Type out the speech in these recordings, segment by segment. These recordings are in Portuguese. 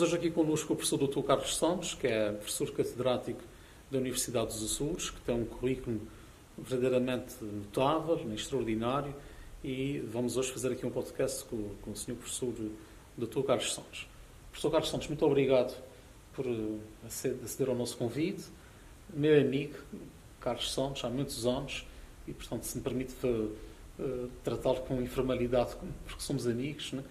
Hoje aqui connosco o professor Dr. Carlos Santos, que é professor catedrático da Universidade dos Açores, que tem um currículo verdadeiramente notável, extraordinário, e vamos hoje fazer aqui um podcast com, com o senhor professor Dr. Carlos Santos. Professor Carlos Santos, muito obrigado por eh, aceder ao nosso convite. Meu amigo, Carlos Santos, há muitos anos, e portanto, se me permite uh, tratá-lo com informalidade, porque somos amigos. Né?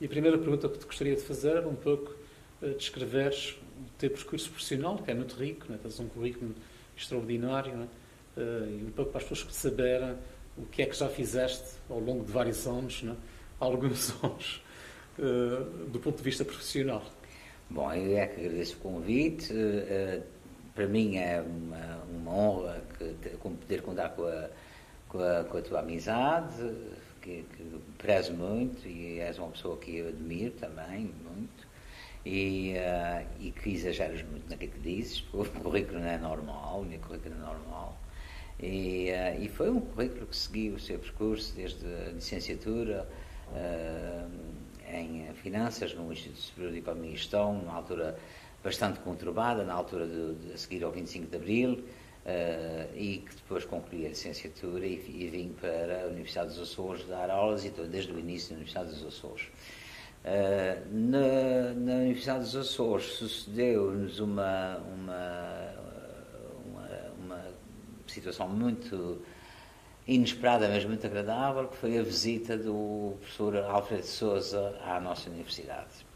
E a primeira pergunta que te gostaria de fazer um pouco descreveres o teu percurso profissional, que é muito rico, né? tens um currículo extraordinário, né? uh, e um pouco para as pessoas saberem o que é que já fizeste ao longo de vários anos, né? alguns anos, uh, do ponto de vista profissional. Bom, eu é que agradeço o convite. Uh, para mim é uma, uma honra que, poder contar com a, com a, com a tua amizade, que, que prezo muito e és uma pessoa que eu admiro também muito e, uh, e que exageras muito naquilo que dizes, o currículo não é normal, o meu currículo não é normal. E, uh, e foi um currículo que seguiu o seu percurso desde a licenciatura uh, em Finanças no Instituto Superior de Economia e Gestão, numa altura bastante conturbada, na altura de, de seguir ao 25 de Abril, e que depois concluí a licenciatura e, e, vim para a Universidade dos Açores dar aulas e estou desde o início na Universidade dos Açores. Uh, na, na, Universidade dos Açores sucedeu-nos uma, uma, uma, uma, situação muito inesperada, mas muito agradável, que foi a visita do professor Alfredo Souza à nossa universidade.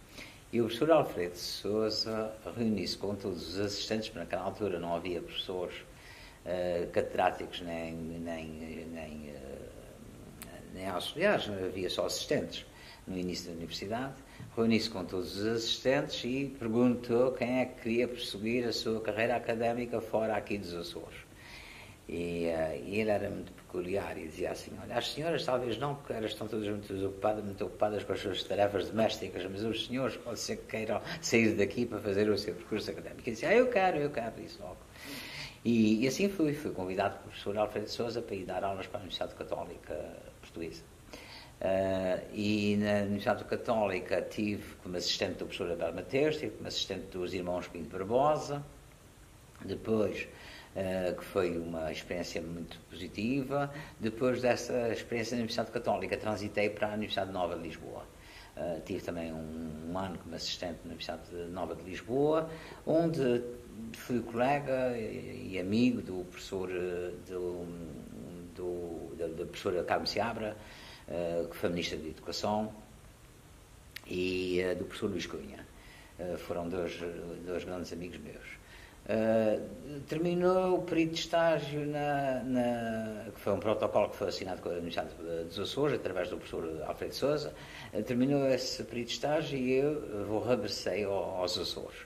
E o professor Alfredo Souza reuniu-se com todos os assistentes, porque naquela altura não havia professores uh, catedráticos nem, nem, nem, uh, nem auxiliares, havia só assistentes no início da universidade, reuniu-se com todos os assistentes e perguntou quem é que queria prosseguir a sua carreira académica fora aqui dos Açores. E, uh, ele era muito peculiar e dizia assim: Olha, as senhoras talvez não, porque elas estão todas muito ocupadas, muito ocupadas com as suas tarefas domésticas, mas os senhores pode ser que queiram sair daqui para fazer o seu percurso académico. E dizia: Ah, eu quero, eu quero, isso logo. E, e, assim fui, fui convidado pelo professor Alfredo Souza para ir dar aulas para a Universidade Católica Portuguesa. Uh, e na Universidade Católica tive como assistente do professor Abel Mateus, tive como assistente dos irmãos Pinto Barbosa, depois, uh, que foi uma experiência muito positiva, depois dessa experiência na Universidade Católica transitei para a Universidade Nova de Lisboa. Uh, tive também um, um, ano como assistente na Universidade Nova de Lisboa, onde fui colega e, e amigo do professor, do, do, da, da professora Carmen Seabra, uh, que foi Ministro da Educação, e uh, do professor Luís Cunha. Uh, foram dois, dois grandes amigos meus. Terminou o período de estágio, na, na, que foi um protocolo que foi assinado com a Universidade dos Açores, através do professor Alfredo Souza. Terminou esse período de estágio e eu vou regressei aos Açores.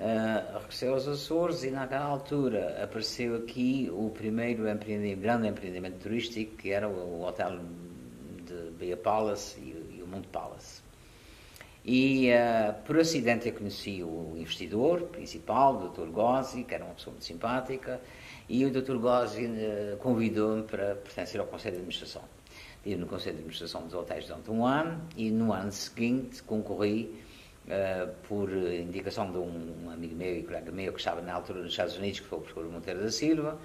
Uh, regressei aos Açores e naquela altura apareceu aqui o primeiro empreendimento, grande empreendimento turístico, que era o, o Hotel Bahia Palace e, e o Mundo Palace. E uh, por acidente eu conheci o investidor principal, o Dr. Gozzi, que era uma pessoa muito simpática, e o Dr. Gozzi uh, convidou-me para pertencer ao Conselho de Administração. Estive no Conselho de Administração dos hotéis durante um ano e no ano seguinte concorri uh, por indicação de um amigo meu e colega meu que estava na altura nos Estados Unidos, que foi o professor Monteiro da Silva,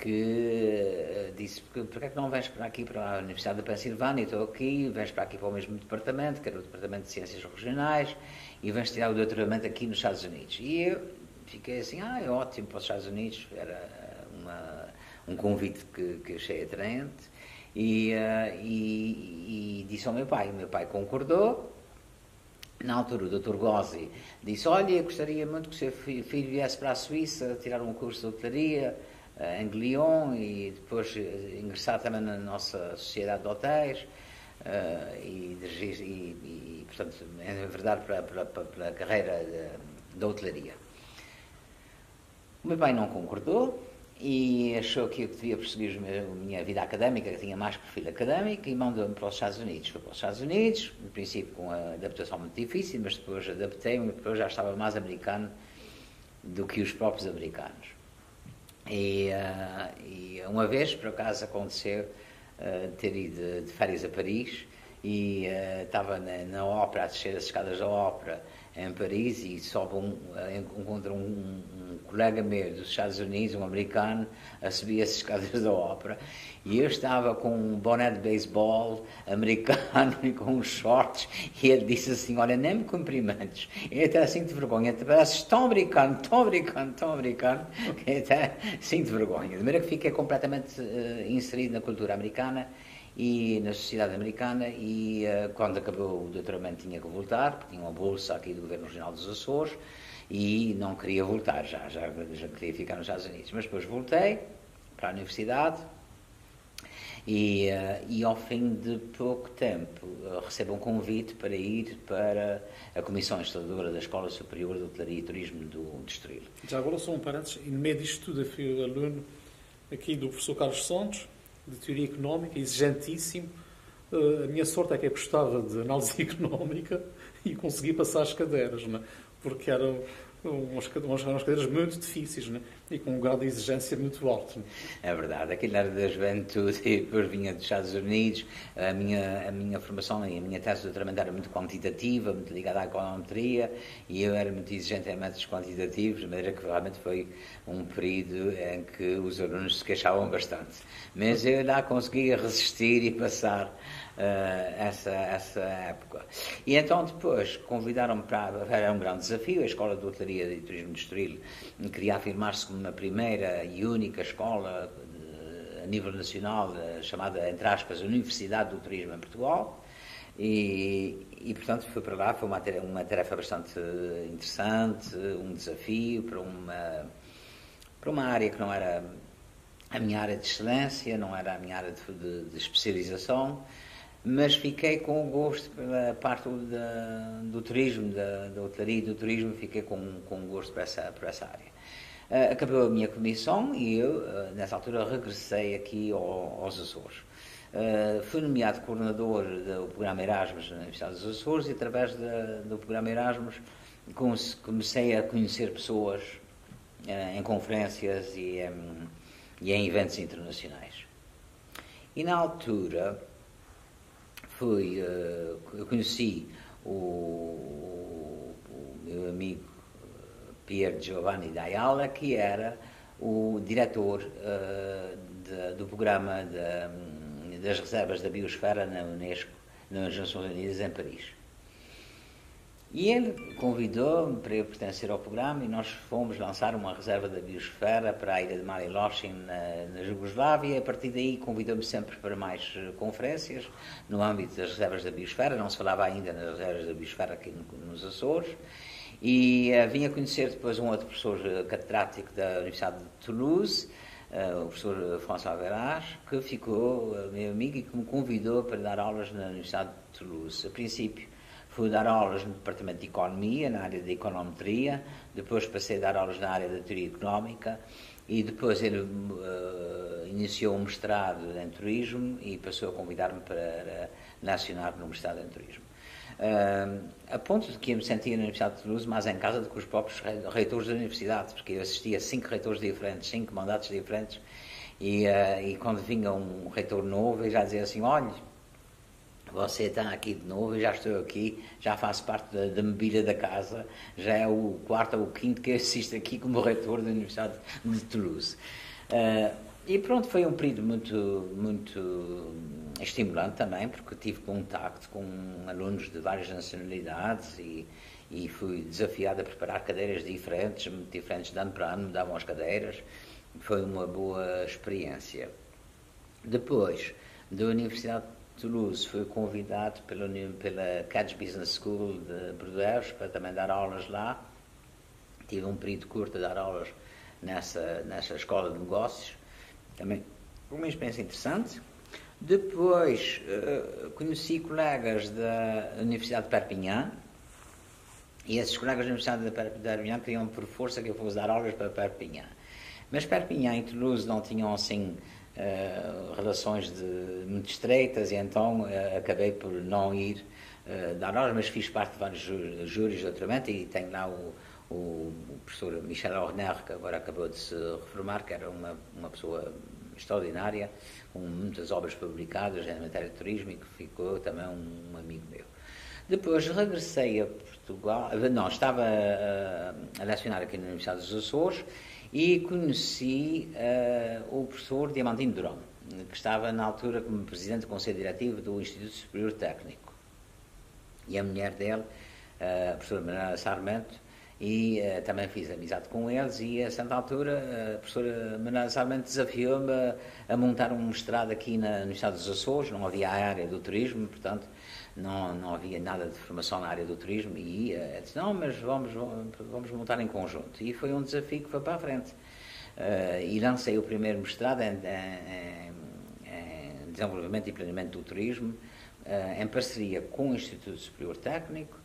que uh, disse, porque, é que não vens para aqui, para a Universidade da Pensilvânia, estou aqui, vens para aqui para o mesmo departamento, que era o Departamento de Ciências Regionais, e vens tirar o doutoramento aqui nos Estados Unidos. E eu fiquei assim, ah, é ótimo para os Estados Unidos, era uma, um convite que, que achei atraente, e, uh, e, e, disse ao meu pai, o meu pai concordou, na altura o Dr. Gozzi disse, olha, gostaria muito que o seu filho viesse para a Suíça tirar um curso de hotelaria, Lyon e depois eh, ingressar também na nossa sociedade de hotéis uh, e, e, e, portanto, é verdade para, para, para a carreira da hotelaria. O meu pai não concordou e achou que eu devia prosseguir a minha vida académica, que tinha mais perfil académico, e mandou-me para os Estados Unidos. Foi para os Estados Unidos, no princípio com a adaptação muito difícil, mas depois adaptei-me depois já estava mais americano do que os próprios americanos. E, uh, e, uma vez, por acaso, aconteceu uh, ter ido de férias a Paris e uh, estava na, na, ópera, a descer as escadas da ópera, em Paris e sobe um, encontra um, um, colega meu dos Estados Unidos, um americano, a subir as escadas da ópera e eu estava com um boné de beisebol americano e com uns shorts e ele disse assim, olha, nem me cumprimentos. Eu até sinto vergonha, te pareces tão americano, tão americano, tão americano, que até sinto vergonha. De maneira que fiquei completamente uh, inserido na cultura americana e na sociedade americana e uh, quando acabou o doutoramento tinha que voltar, porque tinha uma bolsa aqui do Governo Regional dos Açores e não queria voltar já, já, já queria ficar nos Estados Unidos. Mas depois voltei para a universidade e, uh, e ao fim de pouco tempo uh, recebo um convite para ir para a Comissão Instaladora da Escola Superior de Hotelaria e Turismo do Distrito. Já agora só um parênteses, e no meio disto tudo fui aluno aqui do professor Carlos Santos, de teoria económica, exigentíssimo. Uh, a minha sorte é que eu gostava de análise económica e consegui passar as cadeiras, né? Porque eram umas, cadeiras muito difíceis né? E com um grau de exigência muito alto. É verdade, aquilo era da juventude depois vinha dos Estados Unidos. A minha, a minha formação e a minha tese de doutoramento era muito quantitativa, muito ligada à econometria e eu era muito exigente em métodos quantitativos, de maneira que realmente foi um período em que os alunos se queixavam bastante. Mas eu lá conseguia resistir e passar uh, essa, essa época. E então depois convidaram-me para. Era um grande desafio, a Escola de Hotelaria e Turismo de Estoril queria afirmar-se como uma primeira e única escola de, a nível nacional, uh, chamada, entre aspas, Universidade do Turismo em Portugal. E, e, portanto fui para lá, foi uma, uma tarefa bastante interessante, um desafio para uma, para uma área que não era a minha área de excelência, não era a minha área de, de, de especialização, mas fiquei com o gosto pela parte da, do turismo, da, da hotelaria e do turismo, fiquei com, com gosto por essa, por essa área. Uh, acabou a minha comissão e eu, uh, nessa altura, regressei aqui ao, aos Açores. Uh, fui nomeado coordenador do programa Erasmus na Universidade dos Açores e, através de, do programa Erasmus, comecei a conhecer pessoas em conferências e em, e em eventos internacionais. E, na altura, uh, eu conheci o, o, meu amigo Pier Giovanni D'Ayala, que era o diretor uh, de, do programa de, das reservas da biosfera na Unesco, nas Nações Unidas, em Paris. E ele convidou-me para eu pertencer ao programa e nós fomos lançar uma reserva da biosfera para a ilha de Marilochen, na, na Jugoslávia. E a partir daí convidou-me sempre para mais eh, conferências no âmbito das reservas da biosfera. Não se falava ainda nas reservas da biosfera aqui nos Açores. E uh, vim a conhecer depois um outro professor eh, catedrático da Universidade de Toulouse, uh, o professor François Veras, que ficou uh, meu amigo e que me convidou para dar aulas na Universidade de Toulouse. A princípio, Fui dar aulas no Departamento de Economia, na área de Econometria, depois passei a dar aulas na área da Teoria Económica e depois ele uh, iniciou um mestrado em Turismo e passou a convidar-me para nacionar no mestrado em Turismo. Uh, a ponto de que eu me sentia na Universidade de Toulouse mais em casa do que os próprios reitores da universidade, porque eu assistia a cinco reitores diferentes, cinco mandatos diferentes, e, uh, e quando vinha um reitor novo, eu já dizia assim, olha, você está aqui de novo, eu já estou aqui, já faço parte da, da mobília da casa, já é o quarto ou o quinto que assisto aqui como reitor da Universidade de Toulouse. Uh, e pronto, foi um período muito, muito estimulante também, porque tive contacto com alunos de várias nacionalidades e, e fui desafiado a preparar cadeiras diferentes, muito diferentes de ano para ano, me davam as cadeiras. Foi uma boa experiência. Depois da Universidade Toulouse foi convidado pela, pela Business School de Bordeaux para também dar aulas lá. Tive um período curto a dar aulas nessa, nessa escola de negócios. Também uma experiência interessante. Depois uh, conheci colegas da Universidade de Perpignan e esses colegas da Universidade de Perpignan queriam por força que eu fosse dar aulas para Perpignan. Mas Perpignan e Toulouse não tinham assim uh, relações de, muito estreitas e então uh, acabei por não ir dar aulas, mas fiz parte de vários júris doutoramento e tenho lá o, o professor Michel Horner, que agora acabou de se reformar, que era uma, uma pessoa extraordinária, com muitas obras publicadas em matéria de turismo e que ficou também um, um amigo meu. Depois regressei a Portugal, não, estava a, a lecionar aqui na Universidade dos Açores e conheci uh, o professor Diamantino Durão, que estava na altura como presidente do Conselho Diretivo do Instituto Superior Técnico. E a mulher dele, uh, a professora Manuela Sarmento, e uh, também fiz amizade com eles e a certa altura a professora Manuela Sarmento desafiou-me a, a, montar um mestrado aqui na, no Estado dos Açores, não havia a área do turismo, portanto não, não havia nada de formação na área do turismo e uh, disse, não, mas vamos, vamos montar em conjunto. E foi um desafio que foi para a frente. Uh, e lancei o primeiro mestrado em, em, em desenvolvimento e planeamento do turismo, uh, em parceria com o Instituto Superior Técnico,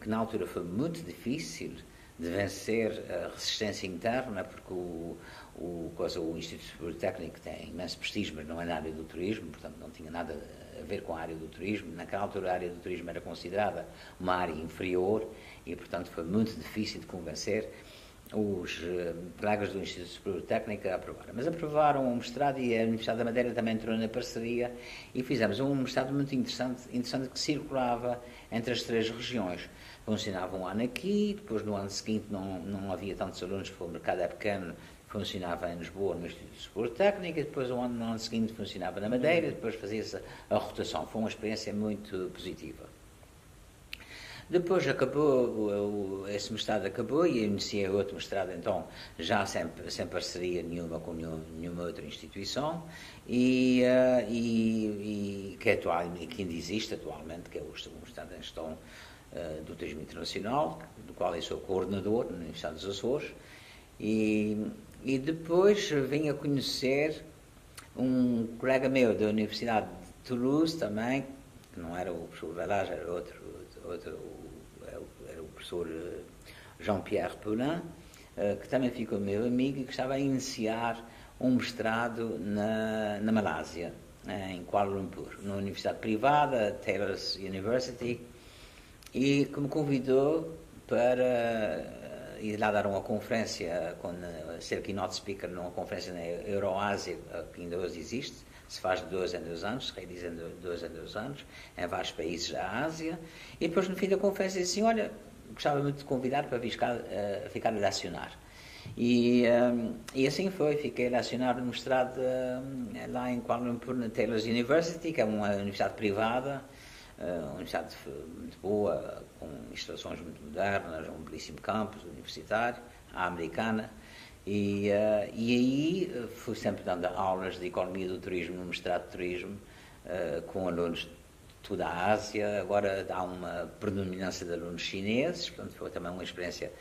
que na altura foi muito difícil de vencer a resistência interna, porque o, o, coisa, o Instituto Superior Técnico tem imenso prestígio, mas não é na área do turismo, portanto não tinha nada a ver com a área do turismo. Naquela altura a área do turismo era considerada uma área inferior e, portanto, foi muito difícil de convencer os colegas do Instituto Superior Técnico a aprovar. Mas aprovaram um mestrado e a Universidade da Madeira também entrou na parceria e fizemos um mestrado muito interessante, interessante que circulava entre as três regiões. Funcionava um ano aqui, depois no ano seguinte não, não havia tantos alunos porque o mercado é pequeno, funcionava em Lisboa no Instituto Superior Técnico, e depois o ano, no ano seguinte funcionava na Madeira, depois fazia-se a rotação. Foi uma experiência muito positiva. Depois acabou, o, o, esse mestrado acabou e iniciei outro mestrado, então, já sem, sem parceria nenhuma com nenhuma, nenhuma outra instituição, e, uh, e, e, que, é atual, que ainda existe atualmente, que é o, mestrado em gestão uh, do turismo internacional, do qual eu sou coordenador na Universidade dos Açores, e, e depois vim a conhecer um colega meu da Universidade de Toulouse também, que não era o professor Velage, era outro, outro professor eh, Jean-Pierre Poulin, eh, que também ficou meu amigo e que estava a iniciar um mestrado na, na Malásia, eh, em Kuala Lumpur, numa universidade privada, Taylor's University, e que me convidou para ir lá dar uma conferência, com, ser keynote speaker numa conferência na Euroásia, que ainda hoje existe, se faz de dois em dois anos, se realiza de dois em dois anos, em vários países da Ásia, e depois no fim da conferência disse assim, olha, gostava muito de convidar para ficar, uh, ficar a lecionar. E, um, e assim foi, fiquei a lecionar no mestrado uh, lá em Kuala Lumpur, na Taylor's University, que é uma universidade privada, uh, uma universidade muito boa, com instalações muito modernas, um belíssimo campus universitário, a americana, e, uh, e aí eh, fui sempre dando aulas de economia do turismo no mestrado de turismo, uh, com alunos toda a Ásia. Agora há uma predominância de alunos chineses, portanto foi também uma experiência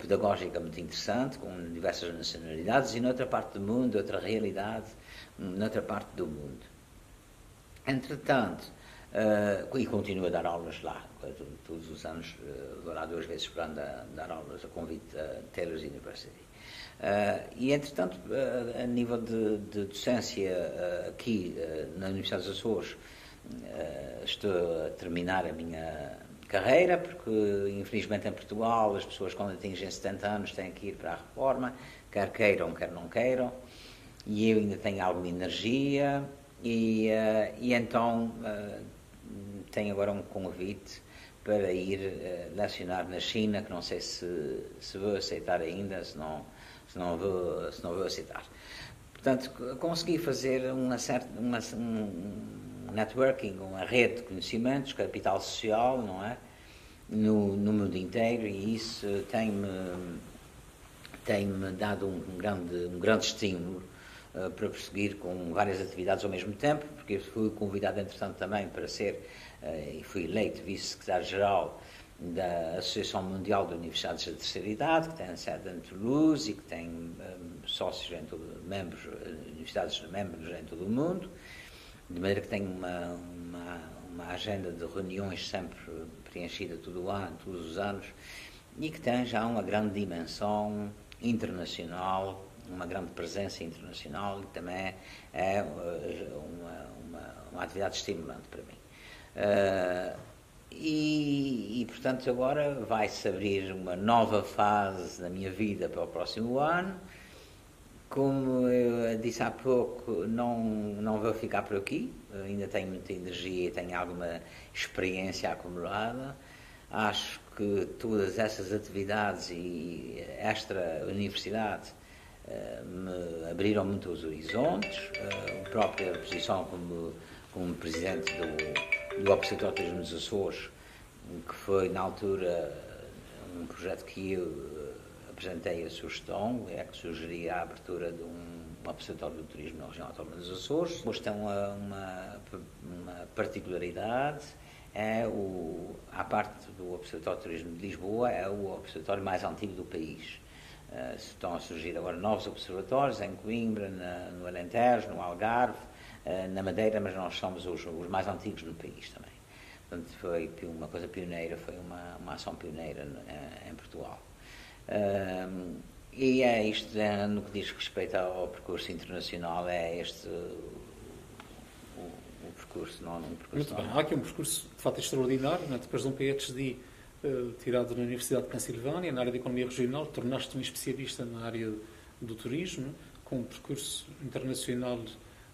pedagógica muito interessante, com diversas nacionalidades e noutra parte do mundo, outra realidade, noutra parte do mundo. Entretanto, uh, e continuo a dar aulas lá, todos os anos, uh, vou lá duas vezes por ano dar, dar aulas a convite da Taylor's University. Uh, e, entretanto, uh, a nível de, de docência uh, aqui na Universidade dos Açores, estou a terminar a minha carreira, porque, infelizmente, em Portugal, as pessoas, quando atingem 70 anos, têm que ir para a reforma, quer queiram, quer não queiram, e eu ainda tenho alguma energia, e, e então tenho agora um convite para ir lecionar na China, que não sei se, se vou aceitar ainda, se não se não vou, se não vou citar. Portanto, consegui fazer uma certa, uma, um networking, uma rede de conhecimentos, capital social, não é? No, no mundo inteiro e isso tem-me tem -me dado um, grande, um grande estímulo uh, para prosseguir com várias atividades ao mesmo tempo, porque fui convidado, entretanto, também para ser, uh, e fui eleito vice-secretário-geral da Associação Mundial de Universidades da Terceira Idade, que tem sede em Toulouse e que tem um, sócios em todo, membros, universidades membros em todo o mundo, de maneira que tem uma, uma, uma agenda de reuniões sempre preenchida todo o ano, todos os anos, e que tem já uma grande dimensão internacional, uma grande presença internacional, e também é uma, uma, uma atividade estimulante para mim. Uh, e, e, portanto, agora vai-se abrir uma nova fase na minha vida para o próximo ano, Como eu disse há pouco, não, não vou ficar por aqui, ainda tenho muita energia e tenho alguma experiência acumulada. Acho que todas essas atividades e esta universidade uh, me abriram muito os horizontes. A própria posição como, como presidente do, do Observatório dos Açores, que foi na altura um projeto que eu apresentei a sugestão, é que sugeria a abertura de um, observatório do turismo na região autónoma dos Açores. Hoje tem uma, uma, uma particularidade, é o, a parte do Observatório de Turismo de Lisboa, é o observatório mais antigo do país. Uh, estão a surgir agora novos observatórios em Coimbra, na, no Alentejo, no Algarve, uh, na Madeira, mas nós somos os, os, mais antigos no país também. Portanto, foi uma coisa pioneira, foi uma, uma ação pioneira uh, em Portugal. Um, e é isto, é, no que diz respeito ao percurso internacional, é este o, o percurso, não, um percurso Muito bem, há aqui um percurso de facto extraordinário, né? depois de um PhD uh, tirado na Universidade de Pensilvânia, na área de Economia Regional, tornaste um especialista na área do turismo, com um percurso internacional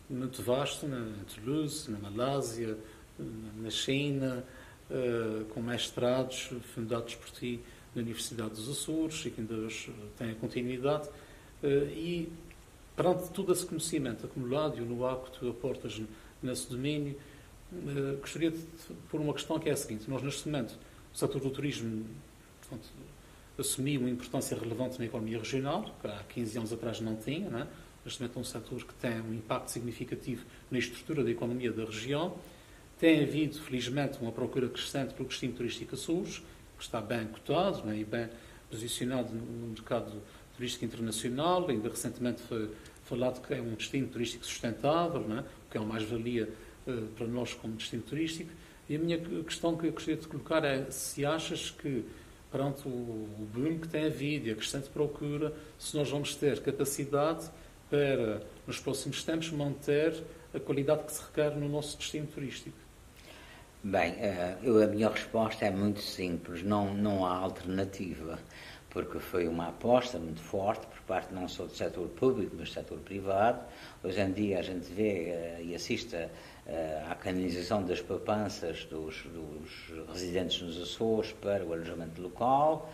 muito vasto, na Toulouse, na Malásia, na China, uh, com mestrados fundados por ti na Universidade dos Açores e que ainda hoje tem a continuidade. Eh, e, perante todo esse conhecimento acumulado e o know-how que tu aportas nesse domínio, eh, gostaria de pôr uma questão que é a seguinte. Nós, neste momento, o setor do turismo assumiu uma importância relevante na economia regional, que há 15 anos atrás não tinha, não é? Neste momento é um setor que tem um impacto significativo na estrutura da economia da região. Tem havido, felizmente, uma procura crescente pelo destino turístico Açores, está bem cotado né, e bem posicionado no mercado turístico internacional. Ainda recentemente foi falado que é um destino turístico sustentável, né, o que é uma mais-valia uh, para nós como destino turístico. E a minha questão que eu gostaria de colocar é se achas que, perante o boom que tem havido e a crescente procura, se nós vamos ter capacidade para, nos próximos tempos, manter a qualidade que se requer no nosso destino turístico. Bem, eh, eu, a minha resposta é muito simples, não, não há alternativa, porque foi uma aposta muito forte por parte não só do setor público, mas do setor privado. Hoje em dia a gente vê uh, e assiste uh, à canalização das poupanças dos, dos, residentes nos Açores para o alojamento local,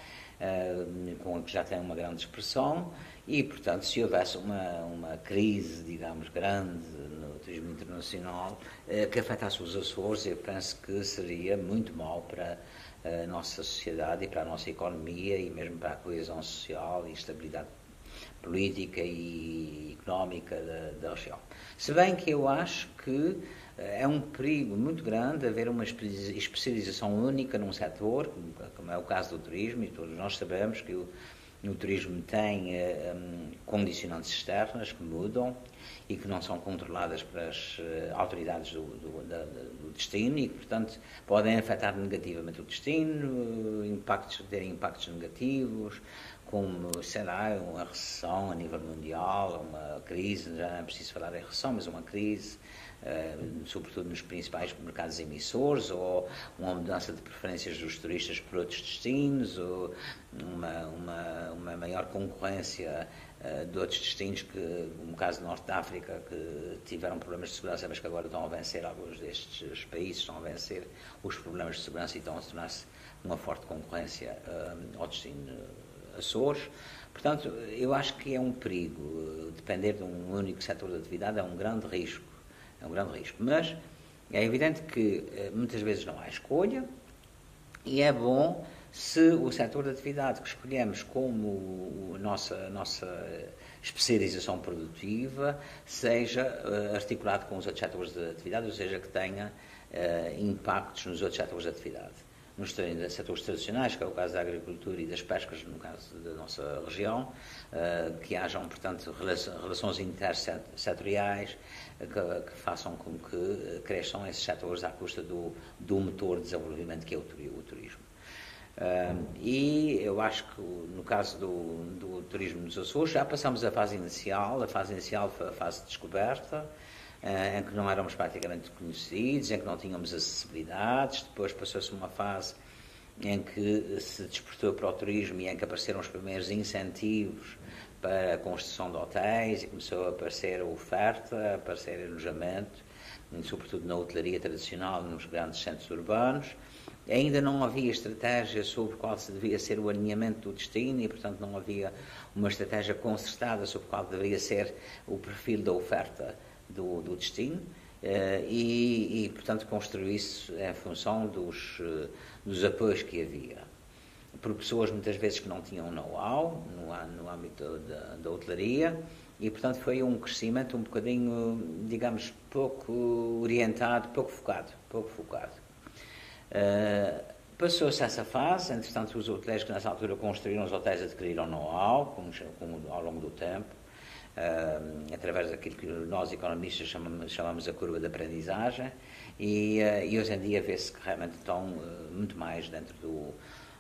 com que já tem uma grande expressão, e, portanto, se houvesse uma, uma crise, digamos, grande turismo internacional eh, que afetasse os Açores, eu penso que seria muito mal para a nossa sociedade e para a nossa economia e mesmo para a coesão social e estabilidade política e económica da, da região. Se bem que eu acho que eh, é um perigo muito grande haver uma especialização única num setor, como é o caso do turismo, e todos nós sabemos que o, o turismo tem um, condicionantes externas que mudam, e que não são controladas pelas uh, autoridades do, do, da, do, destino e que, portanto, podem afetar negativamente o destino, impactos, terem impactos negativos, como, sei lá, uma recessão a nível mundial, uma crise, já não é preciso falar em recessão, mas uma crise, uh, sobretudo nos principais mercados emissores, ou uma mudança de preferências dos turistas por outros destinos, ou uma, uma, uma maior concorrência uh, de outros destinos, que, no caso do Norte da África, que tiveram problemas de segurança, mas que agora estão a vencer, alguns destes países estão a vencer os problemas de segurança e estão a tornar-se uma forte concorrência uh, ao destino Açores. Portanto, eu acho que é um perigo. Depender de um único setor de atividade é um grande risco. É um grande risco. Mas é evidente que eh, muitas vezes não há escolha e é bom se o setor de atividade que escolhemos como nossa, nossa especialização produtiva seja uh, articulado com os outros setores de atividade, ou seja, que tenha uh, impactos nos outros setores de atividade nos setores tradicionais, que é o caso da agricultura e das pescas, no caso da nossa região, eh, que hajam, portanto, relações intersetoriais que, que façam com que cresçam esses setores à custa do, do motor de desenvolvimento que é o turismo. e eu acho que no caso do, do turismo dos Açores já passamos a fase inicial, a fase inicial foi a fase de descoberta, eh, em que não éramos praticamente conhecidos, em que não tínhamos acessibilidades. Depois passou-se uma fase em que se despertou para o turismo e em que apareceram os primeiros incentivos para a construção de hotéis e começou a aparecer a oferta, a aparecer alojamento, sobretudo na hotelaria tradicional nos grandes centros urbanos. Ainda não havia estratégia sobre qual se devia ser o alinhamento do destino e, portanto, não havia uma estratégia concertada sobre qual deveria ser o perfil da oferta do, do destino. Uh, e, e, portanto, construiu-se em função dos, uh, dos apoios que havia. Por pessoas, muitas vezes, que não tinham know-how no, no âmbito da, da hotelaria, e, portanto, foi um crescimento um bocadinho, digamos, pouco orientado, pouco focado, pouco focado. Uh, Passou-se essa fase, entretanto, os hotéis que nessa altura construíram os hotéis adquiriram know-how ao longo do tempo, uh, através daquilo que nós economistas chamamos, chamamos a curva de aprendizagem, e, uh, e hoje em dia vê-se que realmente estão muito mais dentro do,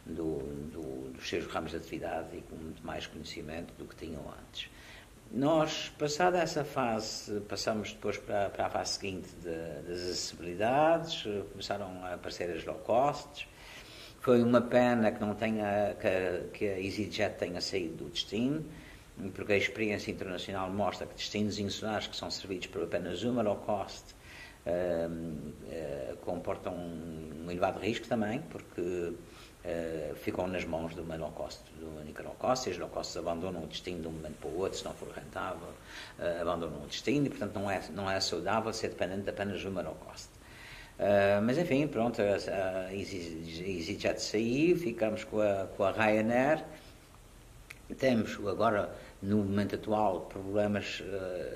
do, do, dos seus ramos de atividade e com muito mais conhecimento do que tinham antes. Nós, passada essa fase, passamos depois para, para a fase seguinte de, das acessibilidades, começaram a aparecer as low costs. Foi uma pena que não tenha que, que a EasyJet tenha saído do destino, porque a experiência internacional mostra que destinos insulares que são servidos por apenas uma low cost uh, uh, comportam um elevado risco também, porque Uh, ficam nas mãos do low cost, do único low cost, e os low costs abandonam o destino de um momento para o outro, se não for rentável, uh, abandonam o destino, e portanto não é, não é saudável ser dependente apenas de uma low cost. Uh, mas enfim, pronto, a, a EasyJet saiu, ficamos com a, com a Ryanair, temos agora, no momento atual, problemas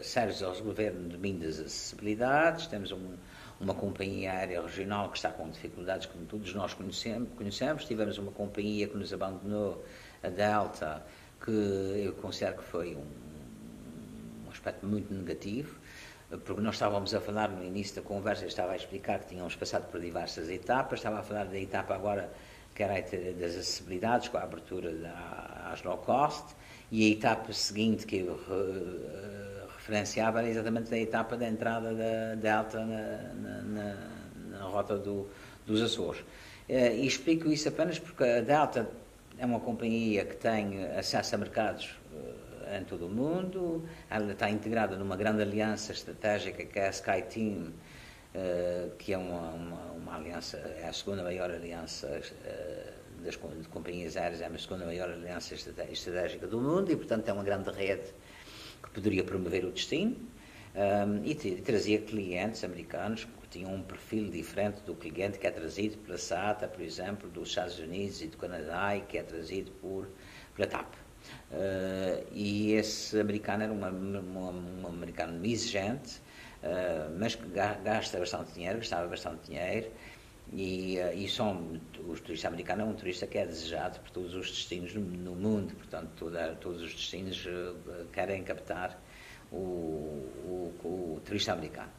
sérios ao governo de acessibilidades, temos um uma companhia aérea regional que está com dificuldades, como todos nós conhecemos, conhecemos. Tivemos uma companhia que nos abandonou, a Delta, que eu considero que foi um, um aspecto muito negativo, porque nós estávamos a falar no início da conversa, eu estava a explicar que tínhamos passado por diversas etapas, estava a falar da etapa agora que era das acessibilidades, com a abertura da, às low cost, e a etapa seguinte que eu referenciava era exatamente a etapa da entrada da Delta na, na, na, na rota do, dos Açores. Eh, e explico isso apenas porque a Delta é uma companhia que tem acesso a mercados eh, em todo o mundo, ela está integrada numa grande aliança estratégica que é a SkyTeam, eh, que é uma, uma, uma, aliança, é a segunda maior aliança das companhias aéreas, é a segunda maior aliança estratégica do mundo e, portanto, é uma grande rede poderia promover o destino um, e, e, trazia clientes americanos que tinham um perfil diferente do cliente que é trazido pela SATA, por exemplo, dos Estados Unidos e do Canadá e que é trazido por, pela TAP. Uh, e esse americano era um americano exigente, uh, mas gasta bastante dinheiro, gastava bastante dinheiro, e, uh, e são, o turista americano é um turista que é desejado por todos os destinos no, mundo, portanto, toda, todos os destinos uh, querem captar o, o, o, turista americano.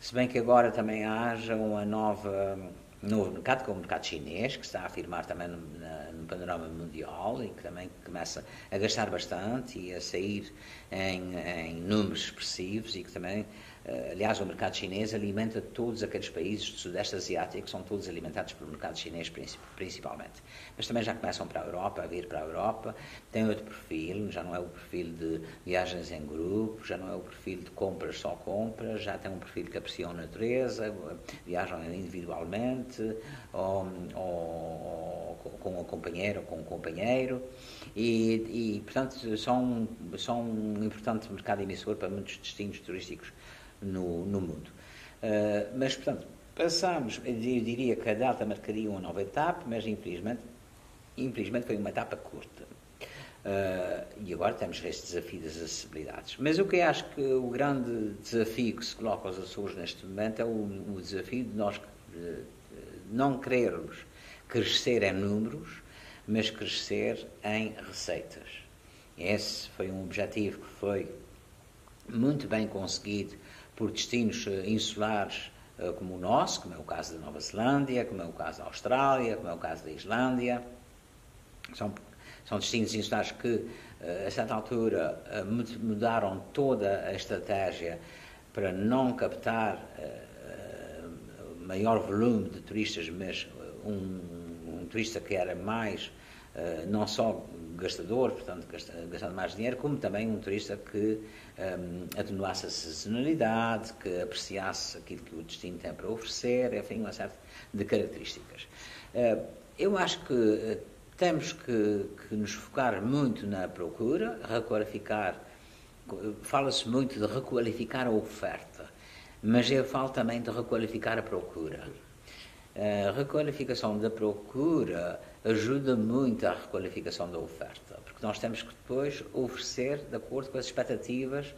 Se bem que agora também haja uma nova novo mercado, como o mercado chinês, que está a afirmar também no, no, panorama mundial e que também começa a gastar bastante e a sair em, em números expressivos e que também eh, aliás, o mercado chinês alimenta todos aqueles países do Sudeste Asiático que são todos alimentados pelo mercado chinês principalmente. Mas também já começam para a Europa, a vir para a Europa. Tem outro perfil, já não é o perfil de viagens em grupo, já não é o perfil de compras só compras, já tem um perfil que apreciam a natureza, viajam individualmente, ou, ou, com um companheiro ou com um companheiro. E, e portanto, são, são um importante mercado emissor para muitos destinos turísticos no, no mundo. Uh, mas, portanto, passamos, eu diria que a data marcaria uma nova etapa, mas infelizmente, infelizmente foi uma etapa curta. Uh, e agora temos este desafio das acessibilidades. Mas o que eu acho que o grande desafio que se coloca aos Açores neste momento é o, o desafio de nós uh, não querermos crescer em números, mas crescer em receitas. Esse foi um objetivo que foi muito bem conseguido por destinos eh, insulares eh, como o nosso, como é o caso da Nova Zelândia, como é o caso da Austrália, como é o caso da Islândia. São, são destinos insulares que, eh, a certa altura, mudaram toda a estratégia para não captar maior volume de turistas, mas um, um turista que era mais, não só gastador, portanto, gastando mais dinheiro, como também um turista que um, atenuasse a sazonalidade, que apreciasse aquilo que o destino tem para oferecer, enfim, uma série de características. Uh, eu acho que temos que, que, nos focar muito na procura, requalificar, fala-se muito de requalificar a oferta, mas eu falo também de requalificar a procura. A requalificação da procura ajuda muito à requalificação da oferta, porque nós temos que depois oferecer de acordo com as expectativas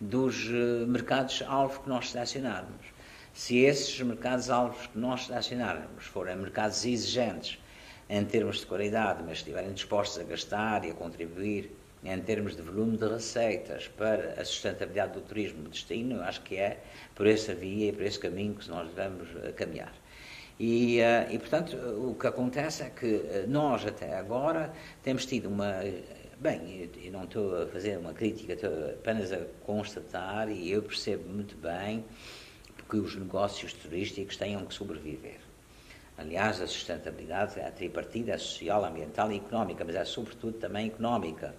dos eh, mercados-alvo que nós selecionarmos. Se esses mercados-alvos que nós selecionarmos forem mercados exigentes em termos de qualidade, mas estiverem dispostos a gastar e a contribuir em termos de volume de receitas para a sustentabilidade do turismo no destino, acho que é por essa via e por esse caminho que nós devemos eh, caminhar. E, uh, e, portanto, o que acontece é que eh, nós, até agora, temos tido uma. Bem, eu não estou a fazer uma crítica, estou apenas a constatar, e eu percebo muito bem que os negócios turísticos tenham que sobreviver. Aliás, a sustentabilidade é a tripartida, é social, ambiental e económica, mas é sobretudo também económica.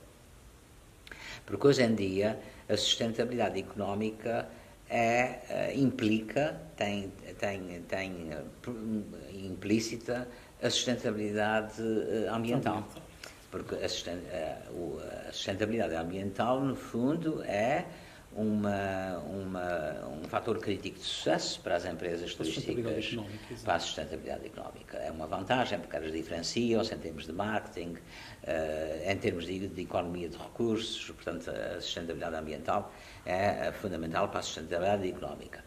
Porque hoje em dia a sustentabilidade económica é, eh, implica, tem, tem, tem eh, implícita a sustentabilidade eh, ambiental. Porque a sustentabilidade ambiental, no fundo, é uma, uma, um fator crítico de sucesso para as empresas turísticas, para a sustentabilidade económica. É uma vantagem porque elas diferenciam-se em termos de marketing, uh, em termos de, de, economia de recursos, portanto, a sustentabilidade ambiental é fundamental para a sustentabilidade económica.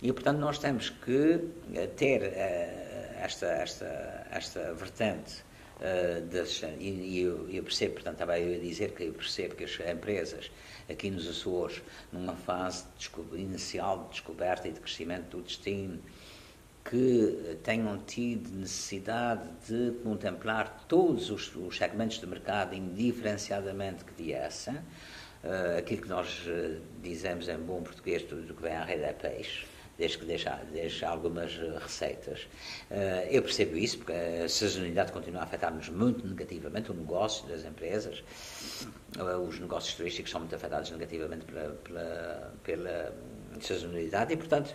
E, portanto, nós temos que eh, ter uh, esta, esta, esta vertente uh, e, eu, eu, percebo, portanto, estava eu a dizer que eu percebo que as empresas aqui nos Açores, numa fase de inicial de descoberta e de crescimento do destino, que tenham tido necessidade de contemplar todos os, os segmentos de mercado indiferenciadamente que viessem, uh, aquilo que nós uh, dizemos em bom português, tudo que vem à rede é peixe, desde que deixe, deixe algumas eh, receitas. Eu percebo isso, porque a sazonalidade continua a afetar-nos muito negativamente, o negócio das empresas. Uh, os negócios turísticos são muito afetados negativamente pela, pela, pela sazonalidade e, portanto,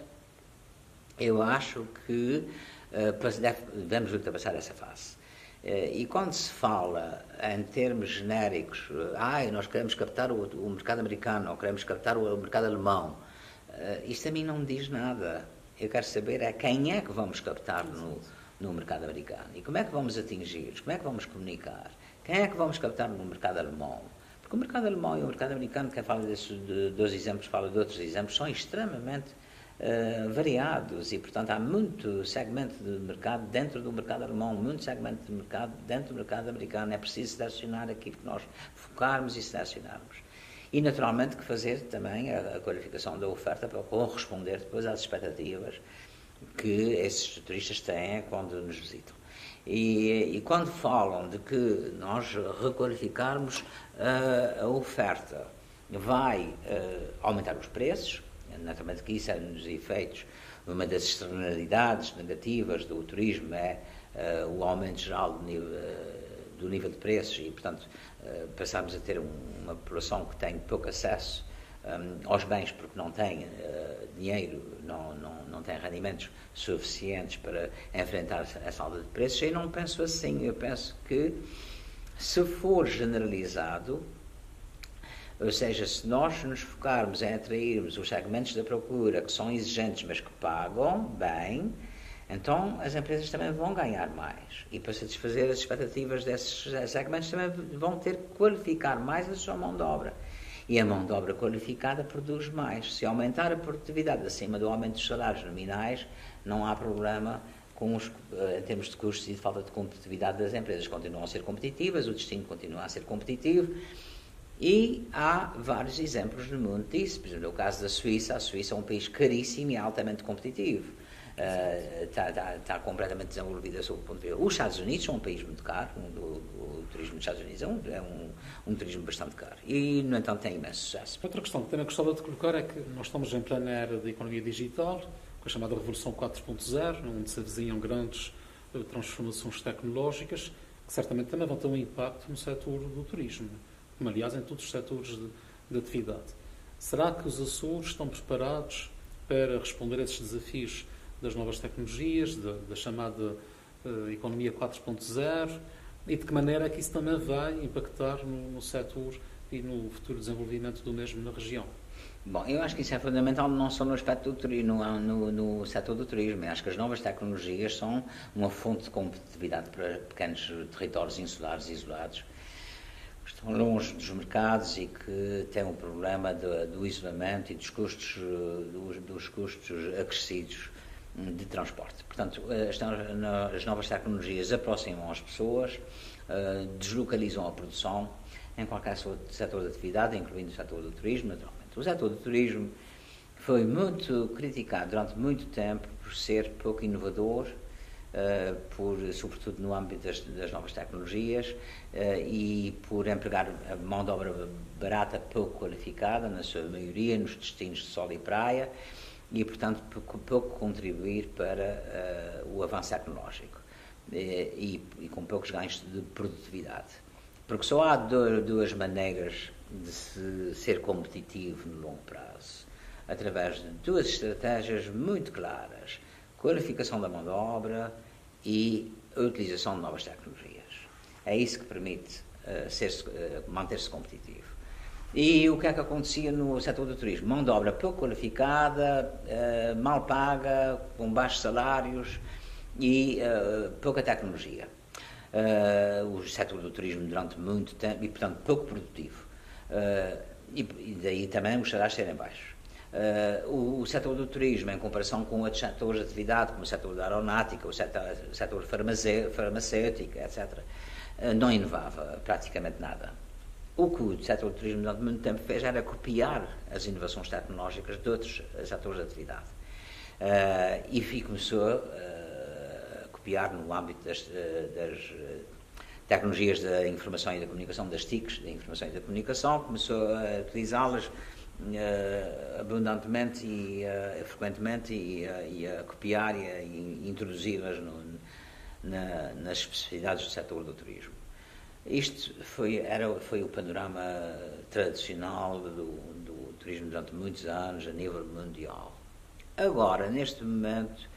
eu acho que uh, devemos ultrapassar essa fase. E quando se fala em termos genéricos, ah, nós queremos captar o, o mercado americano, ou queremos captar o mercado alemão, Uh, isto a mim não me diz nada. Eu quero saber é quem é que vamos captar no, no mercado americano e como é que vamos atingir, como é que vamos comunicar, quem é que vamos captar no mercado alemão. Porque o mercado alemão e o mercado americano, quem fala desses de, dois exemplos, fala de outros exemplos, são extremamente uh, variados e, portanto, há muito segmento de mercado dentro do mercado alemão, muito segmento de mercado dentro do mercado americano. É preciso selecionar aquilo que nós focarmos e selecionarmos. E, naturalmente, que fazer também a, a qualificação da oferta para corresponder depois às expectativas que esses turistas têm quando nos visitam. E, e quando falam de que nós requalificarmos uh, a oferta vai uh, aumentar os preços, naturalmente que isso é um dos efeitos, uma das externalidades negativas do turismo é uh, o aumento geral do nível, do nível de preços e, portanto, passarmos a ter um, uma população que tem pouco acesso aos bens porque não tem uh, dinheiro, não, não, não tem rendimentos suficientes para enfrentar essa alta de preços. Eu não penso assim. Eu penso que, se for generalizado, ou seja, se nós nos focarmos em atrairmos os segmentos da procura que são exigentes, mas que pagam bem, então, as empresas também vão ganhar mais. E para satisfazer as expectativas desses segmentos, também vão ter que qualificar mais a sua mão de obra. E a mão de obra qualificada produz mais. Se aumentar a produtividade acima do aumento dos salários nominais, não há problema com os, eh, em termos de custos e de falta de competitividade das empresas. Continuam a ser competitivas, o destino continua a ser competitivo. E há vários exemplos no mundo disso. Por exemplo, no caso da Suíça, a Suíça é um país caríssimo e altamente competitivo está, está, está, completamente desenvolvida sob o ponto de vista. Os Estados Unidos são um país muito caro, o, o, turismo dos Estados Unidos é, um, é um, um, turismo bastante caro e, no entanto, tem imenso sucesso. Outra questão que também gostava de colocar é que nós estamos em plena era de economia digital, com a chamada Revolução 4.0, onde se avizinham grandes eh, transformações tecnológicas, que certamente também vão ter um impacto no setor do turismo, como aliás em todos os setores de, de atividade. Será que os Açores estão preparados para responder a esses desafios das novas tecnologias, da, da chamada uh, economia 4.0 e de que maneira é que isso também vai impactar no, no setor e no futuro desenvolvimento do mesmo na região? Bom, eu acho que isso é fundamental não só no aspecto do turismo, no, no, no setor do turismo. Eu acho que as novas tecnologias são uma fonte de competitividade para pequenos territórios insulares isolados que estão longe dos mercados e que têm o um problema do, do, isolamento e dos custos, dos, dos custos acrescidos de transporte. Portanto, as novas tecnologias aproximam as pessoas, eh, deslocalizam a produção em qualquer setor de atividade, incluindo o setor do turismo, naturalmente. O setor do turismo foi muito criticado durante muito tempo por ser pouco inovador, uh, por, sobretudo no âmbito das, das novas tecnologias, uh, e por empregar mão de obra barata pouco qualificada, na sua maioria, nos destinos de sol e praia, e, portanto, pouco, pouco contribuir para uh, o avanço tecnológico, e, e, com poucos ganhos de produtividade. Porque só há duas maneiras de se ser competitivo no longo prazo, através de duas estratégias muito claras: qualificação da mão de obra e a utilização de novas tecnologias. É isso que permite uh, uh, manter-se competitivo. E o que é que acontecia no setor do turismo? Mão de obra pouco qualificada, uh, mal paga, com baixos salários e pouca tecnologia. o setor do turismo durante muito tempo e, portanto, pouco produtivo. E, daí também os salários serem baixos. O, setor do turismo, em comparação com outros setores de atividade, como o setor da aeronáutica, o setor, setor farmacêutico, etc., eh, não inovava praticamente nada. O que o setor do turismo durante muito tempo fez era copiar as inovações tecnológicas de outros setores de atividade. Uh, e começou a copiar no âmbito das, das tecnologias da informação e da comunicação, das TICs, da informação e da comunicação, começou a utilizá-las uh, abundantemente e uh, frequentemente e, uh, e, a copiar e introduzi-las na, nas especificidades do setor do turismo. Isto foi, era, foi o panorama tradicional do, do turismo durante muitos anos a nível mundial. Agora, neste momento,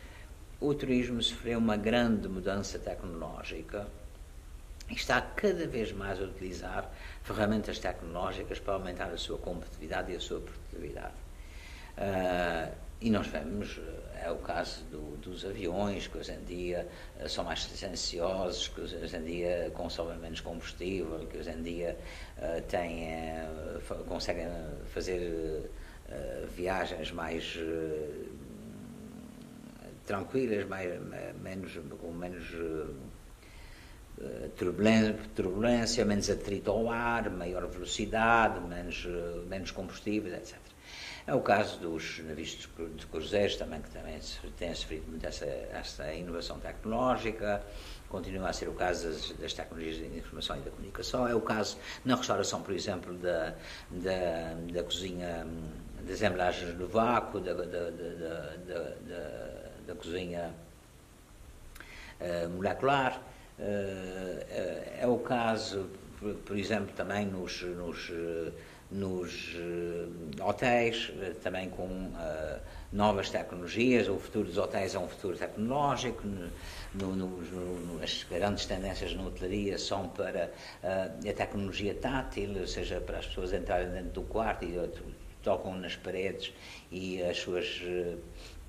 o turismo sofreu uma grande mudança tecnológica está cada vez mais a utilizar ferramentas tecnológicas para aumentar a sua competitividade e a sua produtividade. Uh, e nós vemos, é o caso do, dos aviões, que hoje em dia uh, são mais silenciosos, que hoje em dia consomem menos combustível, que hoje em dia uh, têm, conseguem fazer viagens mais tranquilas, mais, menos, com menos eh, turbulência, menos atrito ao ar, maior velocidade, menos, eh, menos combustíveis, etc. É o caso dos navios de cruzeiros também, que também têm sofrido muito essa, essa inovação tecnológica, continua a ser o caso das, das, tecnologias de informação e da comunicação, é o caso na restauração, por exemplo, da, da, da cozinha, das embalagens no vácuo, da, da, da, da cozinha uh, molecular, eh, é o caso, por exemplo, também nos, nos, nos eh, hotéis, eh, também com novas tecnologias. O futuro dos hotéis é um futuro tecnológico. No, no, no, as grandes tendências na hotelaria são para a tecnologia tátil, ou seja, para as pessoas entrarem dentro do quarto e tocam nas paredes e as suas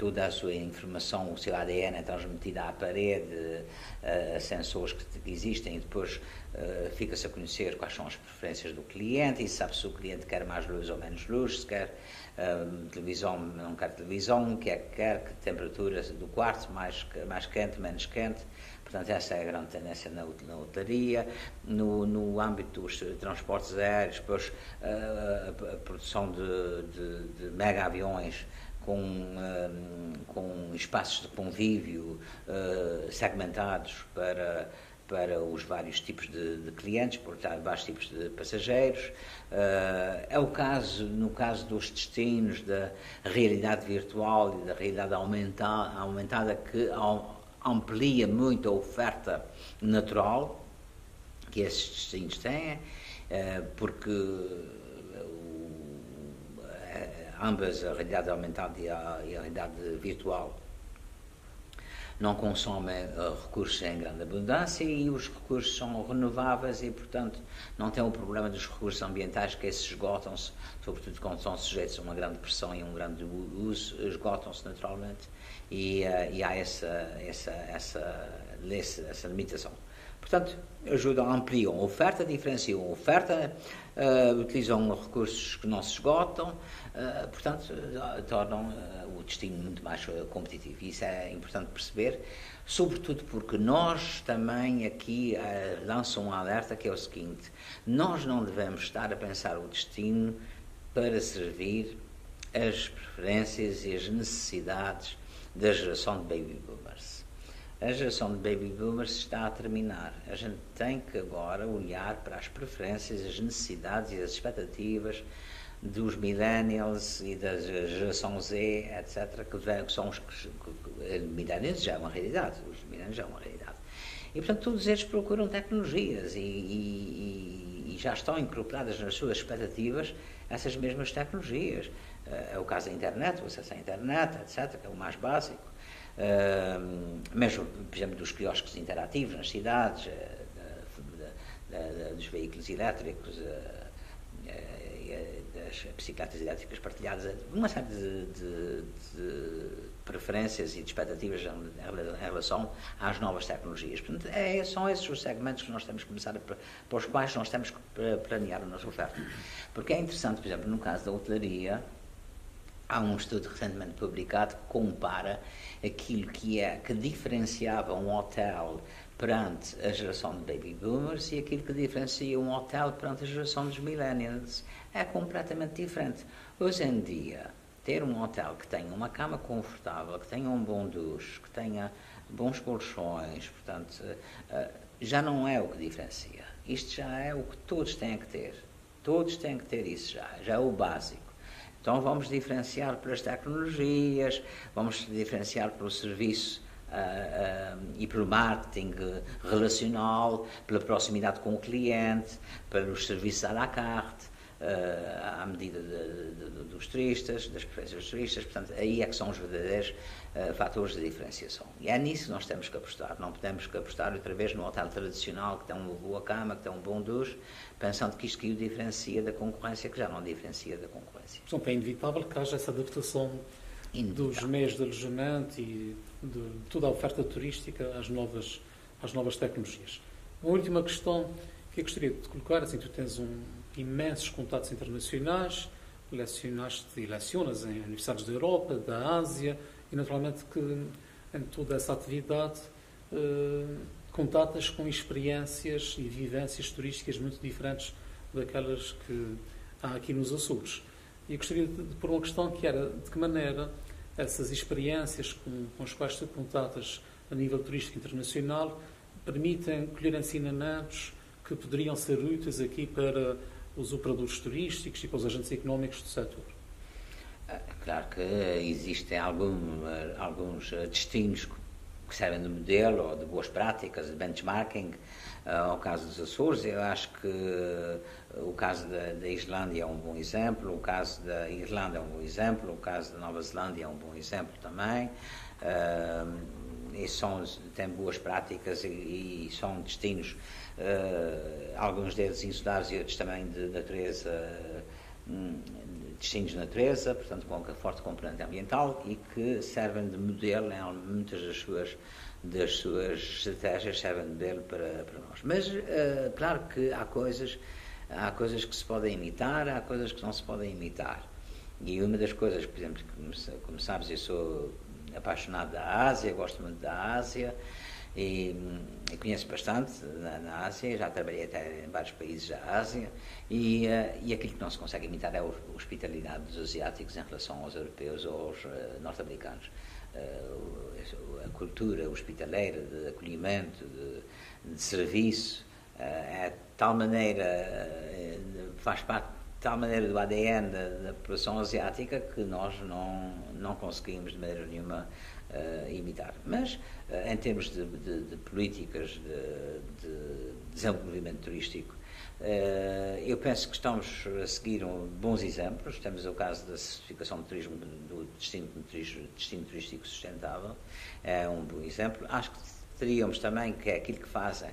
toda a sua informação, o seu ADN é transmitido à parede, a sensores que existem e depois uh, fica-se a conhecer quais são as preferências do cliente e sabe se o cliente quer mais luz ou menos luz, se quer uh, televisão, não quer televisão, que é que quer, que temperatura do quarto, mais, mais quente, menos quente. Portanto, essa é a grande tendência na, na hotelaria. No, no âmbito dos transportes aéreos, depois uh, a, a, produção de, de, de mega aviões com, um, com espaços de convívio uh, segmentados para, para os vários tipos de, de clientes, portanto, vários tipos de passageiros. É o caso, no caso dos destinos da realidade virtual e da realidade aumentada, aumentada que amplia muito a oferta natural que esses destinos têm, porque ambas, a realidade aumentada e a realidade virtual, não consomem uh, recursos em grande abundância e os recursos são renováveis e, portanto, não tem o problema dos recursos ambientais que esses esgotam-se, sobretudo quando são sujeitos a uma grande pressão e um grande uso, esgotam-se naturalmente e, uh, e, há essa, essa, essa, essa limitação. Portanto, ajudam, ampliam a oferta, diferenciam a oferta, uh, utilizam recursos que não se esgotam, uh, portanto, uh, tornam o destino muito mais competitivo. Isso é importante perceber, sobretudo porque nós também aqui lançam um alerta que é o seguinte: nós não devemos estar a pensar o destino para servir as preferências e as necessidades da geração de baby boomers a geração de baby boomers está a terminar. A gente tem que agora olhar para as preferências, as necessidades e as expectativas dos millennials e da geração Z, etc., que, vem, que são os que, millennials já é uma realidade, os millennials já é uma realidade. E, portanto, todos eles procuram tecnologias e, e, e já estão incorporadas nas suas expectativas essas mesmas tecnologias. É o caso da internet, o acesso à internet, etc., que é o mais básico mesmo, por exemplo, dos quiosques interativos nas cidades, eh, dos veículos elétricos, eh, eh, das bicicletas elétricas partilhadas, uma série de, de, de, preferências e de expectativas em relação às novas tecnologias. Portanto, é, são esses os segmentos que nós temos que começar a, para os quais nós temos que planear a nossa oferta. Porque é interessante, por exemplo, no caso da hotelaria, há um estudo recentemente publicado que compara aquilo que é que diferenciava um hotel perante a geração de baby boomers e aquilo que diferencia um hotel perante a geração dos millennials. É completamente diferente. Hoje em dia, ter um hotel que tenha uma cama confortável, que tenha um bom duche, que tenha bons colchões, portanto, eh, já não é o que diferencia. Isto já é o que todos têm que ter. Todos têm que ter isso já, já é o básico. Então vamos diferenciar pelas tecnologias, vamos diferenciar pelo serviço uh, uh, e pelo marketing relacional, pela proximidade com o cliente, pelos serviços à la carte, uh, à medida de, de, dos turistas, das preferências dos turistas. Portanto, aí é que são os verdadeiros fatores de diferenciação. E é nisso que nós temos que apostar. Não podemos que apostar outra vez no hotel tradicional, que tem uma boa cama, que tem um bom duche, pensando que isto que o diferencia da concorrência, que já não diferencia da concorrência. Portanto, é inevitável que haja essa adaptação inevitável. dos meios de alojamento e de toda a oferta turística às novas, às novas tecnologias. Uma última questão que eu gostaria de colocar, assim, tu tens um, imensos contatos internacionais, lecionaste e lecionas em universidades da Europa, da Ásia, e naturalmente que em toda essa atividade eh, contatas com experiências e vivências turísticas muito diferentes daquelas que há aqui nos Açores. E gostaria de, pôr uma questão que era de que maneira essas experiências com, com as quais tu contatas a nível turístico internacional permitem colher ensinamentos que poderiam ser úteis aqui para os operadores turísticos e para os agentes económicos do setor. É claro que existem algum, alguns destinos que servem de modelo ou de boas práticas, de benchmarking. Uh, ao caso dos Açores, eu acho que uh, o caso da, da, Islândia é um bom exemplo, o caso da Irlanda é um bom exemplo, o caso da Nova Zelândia é um bom exemplo também. Uh, e são, têm boas práticas e, e são destinos, alguns deles insulares e outros também de natureza destinos de natureza, portanto com uma forte componente ambiental e que servem de modelo em muitas das suas das suas estratégias servem de modelo para, para nós. Mas uh, claro que há coisas há coisas que se podem imitar, há coisas que não se podem imitar. E uma das coisas, por exemplo, como, como sabes, eu sou apaixonado da Ásia, gosto muito da Ásia e, e conheço bastante na, na, Ásia, já trabalhei até em vários países da Ásia e, uh, e aquilo que não se consegue imitar é a hospitalidade dos asiáticos em relação aos europeus ou aos uh, norte-americanos. Uh, a cultura hospitaleira de acolhimento, de, de serviço, é de tal maneira, faz parte de tal maneira do ADN da, da população asiática que nós não, não conseguimos de maneira nenhuma uh, imitar. Mas, uh, em termos de, de, de políticas de, desenvolvimento turístico. Uh, eu penso que estamos a seguir um, bons exemplos. Temos o caso da certificação de turismo, do destino, destino turístico sustentável, é um bom exemplo. Acho que teríamos também, que é aquilo que fazem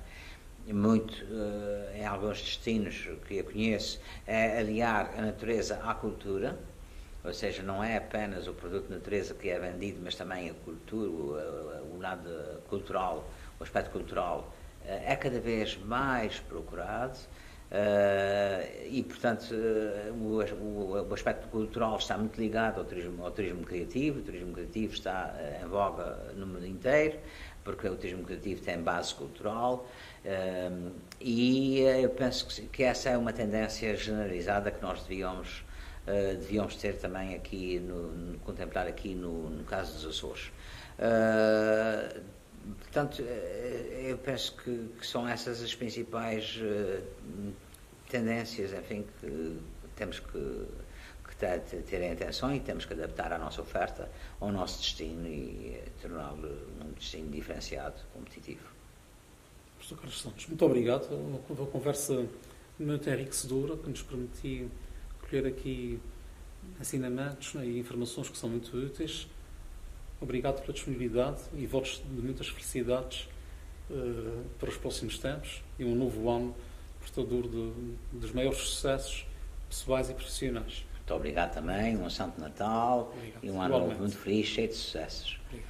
muito uh, em alguns destinos que eu conheço, é aliar a natureza à cultura, ou seja, não é apenas o produto de natureza que é vendido, mas também a cultura, o, o lado cultural, o aspecto cultural uh, é cada vez mais procurado. Uh, e, portanto, uh, o, aspecto cultural está muito ligado ao turismo, ao turismo criativo. O turismo criativo está em voga no mundo inteiro, porque o turismo criativo tem base cultural. e eu penso que, essa é uma tendência generalizada que nós devíamos, devíamos ter também aqui, no, no, contemplar aqui no, no caso dos Açores. Portanto, eh, eu penso que, que, são essas as principais uh, tendências, enfim, que temos que, ter, em atenção e temos que adaptar a nossa oferta ao nosso destino e torná-lo um destino diferenciado, competitivo. Professor Carlos Santos, muito obrigado. Uma conversa muito enriquecedora que nos permitiu colher aqui ensinamentos né, e informações que são muito úteis Obrigado pela disponibilidade e votos de muitas felicidades uh, para os próximos tempos e um novo ano portador de, dos maiores sucessos pessoais e profissionais. Muito obrigado também, um Santo Natal obrigado. e um ano novo muito feliz, cheio de sucessos. Obrigado.